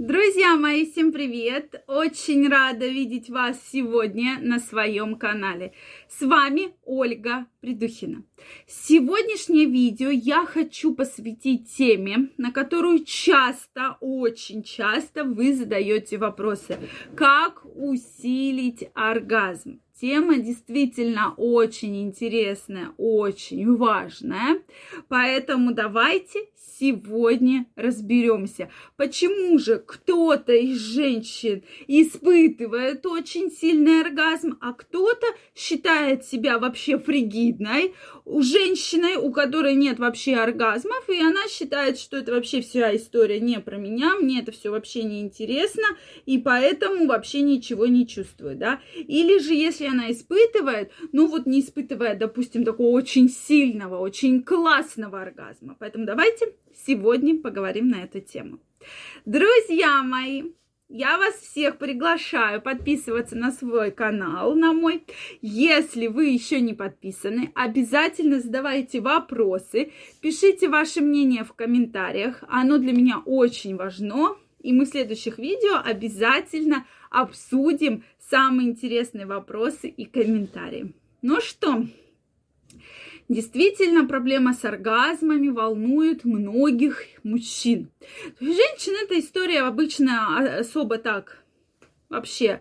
Друзья мои, всем привет! Очень рада видеть вас сегодня на своем канале. С вами Ольга Придухина. Сегодняшнее видео я хочу посвятить теме, на которую часто, очень часто вы задаете вопросы. Как усилить оргазм? Тема действительно очень интересная, очень важная. Поэтому давайте сегодня разберемся, почему же кто-то из женщин испытывает очень сильный оргазм, а кто-то считает себя вообще фригидной, у женщины, у которой нет вообще оргазмов, и она считает, что это вообще вся история не про меня, мне это все вообще не интересно, и поэтому вообще ничего не чувствую, да. Или же, если она испытывает, ну вот не испытывает, допустим, такого очень сильного, очень классного оргазма. Поэтому давайте сегодня поговорим на эту тему. Друзья мои, я вас всех приглашаю подписываться на свой канал, на мой. Если вы еще не подписаны, обязательно задавайте вопросы, пишите ваше мнение в комментариях. Оно для меня очень важно. И мы в следующих видео обязательно обсудим самые интересные вопросы и комментарии. Ну что, Действительно, проблема с оргазмами волнует многих мужчин. Женщин эта история обычно особо так вообще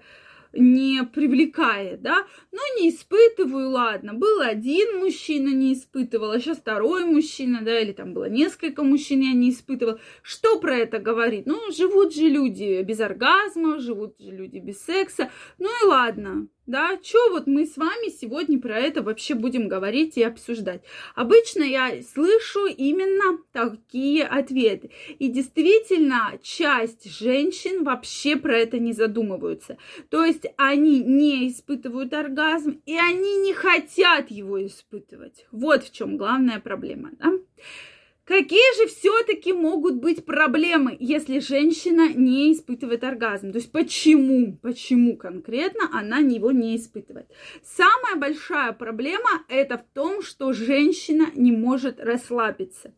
не привлекает, да, но не испытываю, ладно, был один мужчина, не испытывал, а сейчас второй мужчина, да, или там было несколько мужчин, я не испытывал. Что про это говорит? Ну, живут же люди без оргазма, живут же люди без секса, ну и ладно, да, что вот мы с вами сегодня про это вообще будем говорить и обсуждать. Обычно я слышу именно такие ответы. И действительно, часть женщин вообще про это не задумываются. То есть они не испытывают оргазм, и они не хотят его испытывать. Вот в чем главная проблема, да. Какие же все-таки могут быть проблемы, если женщина не испытывает оргазм? То есть почему, почему конкретно она его не испытывает? Самая большая проблема это в том, что женщина не может расслабиться.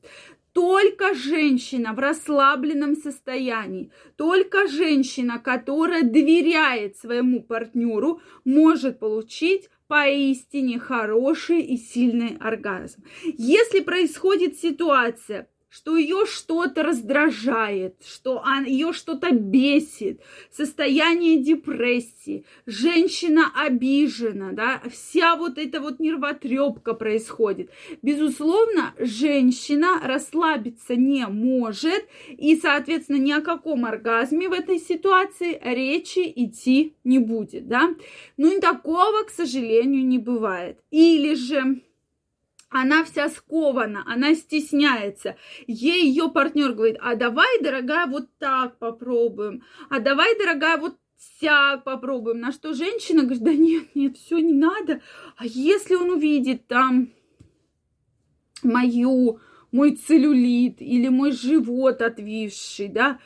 Только женщина в расслабленном состоянии, только женщина, которая доверяет своему партнеру, может получить поистине хороший и сильный оргазм. Если происходит ситуация, что ее что-то раздражает, что ее что-то бесит, состояние депрессии, женщина обижена, да, вся вот эта вот нервотрепка происходит. Безусловно, женщина расслабиться не может, и, соответственно, ни о каком оргазме в этой ситуации речи идти не будет, да. Ну и такого, к сожалению, не бывает. Или же она вся скована, она стесняется. Ей ее партнер говорит, а давай, дорогая, вот так попробуем, а давай, дорогая, вот сяк попробуем. На что женщина говорит, да нет, нет, все не надо. А если он увидит там мою, мой целлюлит или мой живот отвисший, да,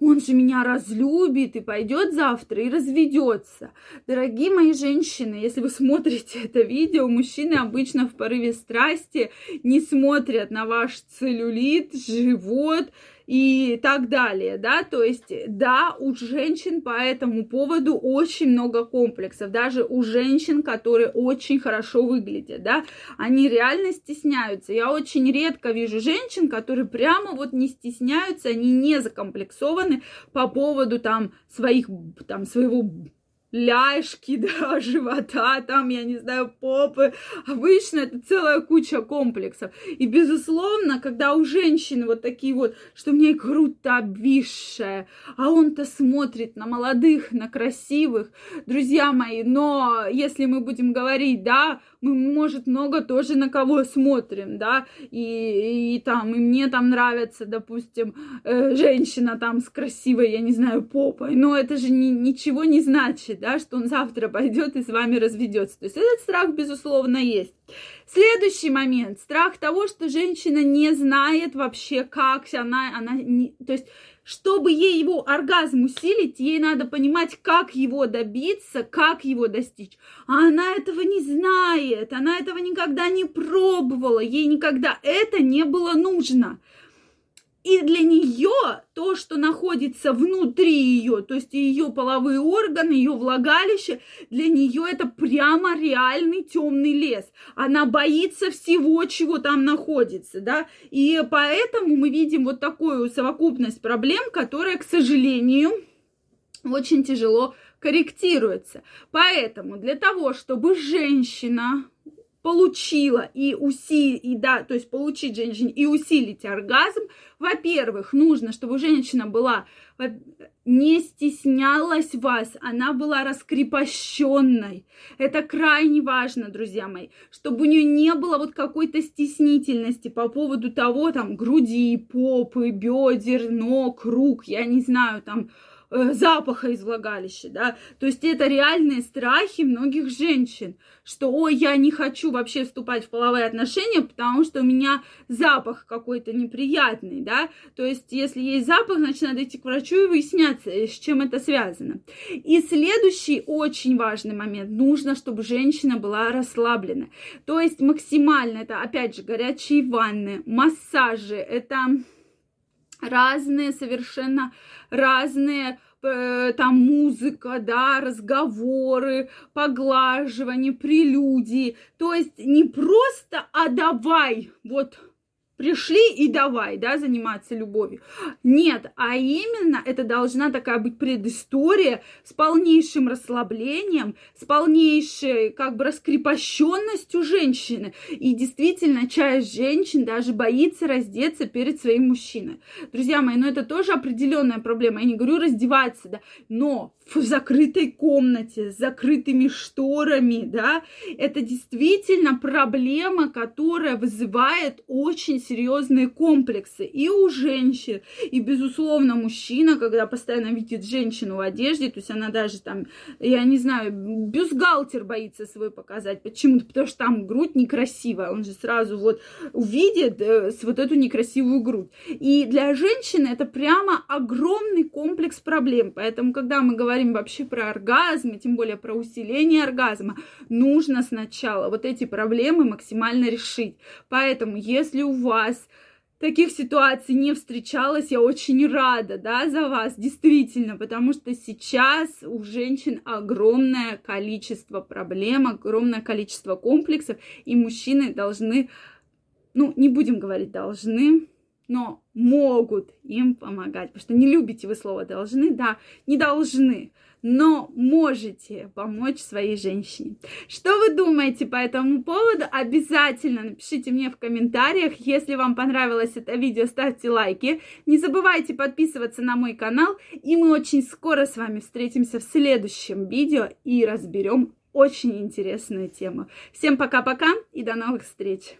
он же меня разлюбит и пойдет завтра и разведется. Дорогие мои женщины, если вы смотрите это видео, мужчины обычно в порыве страсти не смотрят на ваш целлюлит, живот, и так далее, да, то есть, да, у женщин по этому поводу очень много комплексов, даже у женщин, которые очень хорошо выглядят, да, они реально стесняются. Я очень редко вижу женщин, которые прямо вот не стесняются, они не закомплексованы по поводу там своих, там, своего ляжки, да, живота, там, я не знаю, попы. Обычно это целая куча комплексов. И, безусловно, когда у женщины вот такие вот, что меня грудь-то обвисшая, а он-то смотрит на молодых, на красивых, друзья мои, но если мы будем говорить, да, мы, может, много тоже на кого смотрим, да, и, и там, и мне там нравится, допустим, э, женщина там с красивой, я не знаю, попой, но это же ни, ничего не значит, да, что он завтра пойдет и с вами разведется. То есть этот страх, безусловно, есть. Следующий момент. Страх того, что женщина не знает вообще, как она, она не, то есть чтобы ей его оргазм усилить, ей надо понимать, как его добиться, как его достичь. А она этого не знает, она этого никогда не пробовала, ей никогда это не было нужно. И для нее то, что находится внутри ее, то есть ее половые органы, ее влагалище, для нее это прямо реальный темный лес. Она боится всего, чего там находится, да. И поэтому мы видим вот такую совокупность проблем, которая, к сожалению, очень тяжело корректируется. Поэтому для того, чтобы женщина получила и усилить, и да, то есть получить женщине и усилить оргазм, во-первых, нужно, чтобы женщина была, не стеснялась вас, она была раскрепощенной. Это крайне важно, друзья мои, чтобы у нее не было вот какой-то стеснительности по поводу того, там, груди, попы, бедер, ног, рук, я не знаю, там, запаха из влагалища, да, то есть это реальные страхи многих женщин, что, ой, я не хочу вообще вступать в половые отношения, потому что у меня запах какой-то неприятный, да, то есть если есть запах, значит, надо идти к врачу и выясняться, с чем это связано. И следующий очень важный момент, нужно, чтобы женщина была расслаблена, то есть максимально, это, опять же, горячие ванны, массажи, это разные, совершенно разные э, там музыка, да, разговоры, поглаживание, прелюдии. То есть не просто «а давай», вот пришли и давай, да, заниматься любовью. Нет, а именно это должна такая быть предыстория с полнейшим расслаблением, с полнейшей как бы раскрепощенностью женщины. И действительно, часть женщин даже боится раздеться перед своим мужчиной. Друзья мои, ну это тоже определенная проблема. Я не говорю раздеваться, да, но в закрытой комнате с закрытыми шторами, да, это действительно проблема, которая вызывает очень серьезные комплексы и у женщин, и, безусловно, мужчина, когда постоянно видит женщину в одежде, то есть она даже там, я не знаю, бюстгальтер боится свой показать. Почему? Потому что там грудь некрасивая, он же сразу вот увидит э, вот эту некрасивую грудь. И для женщины это прямо огромный комплекс проблем. Поэтому, когда мы говорим вообще про оргазм, и тем более про усиление оргазма, нужно сначала вот эти проблемы максимально решить. Поэтому, если у вас. Таких ситуаций не встречалось, я очень рада, да, за вас, действительно, потому что сейчас у женщин огромное количество проблем, огромное количество комплексов, и мужчины должны, ну, не будем говорить должны, но могут им помогать. Потому что не любите вы слово должны, да, не должны, но можете помочь своей женщине. Что вы думаете по этому поводу? Обязательно напишите мне в комментариях. Если вам понравилось это видео, ставьте лайки. Не забывайте подписываться на мой канал. И мы очень скоро с вами встретимся в следующем видео и разберем очень интересную тему. Всем пока-пока и до новых встреч!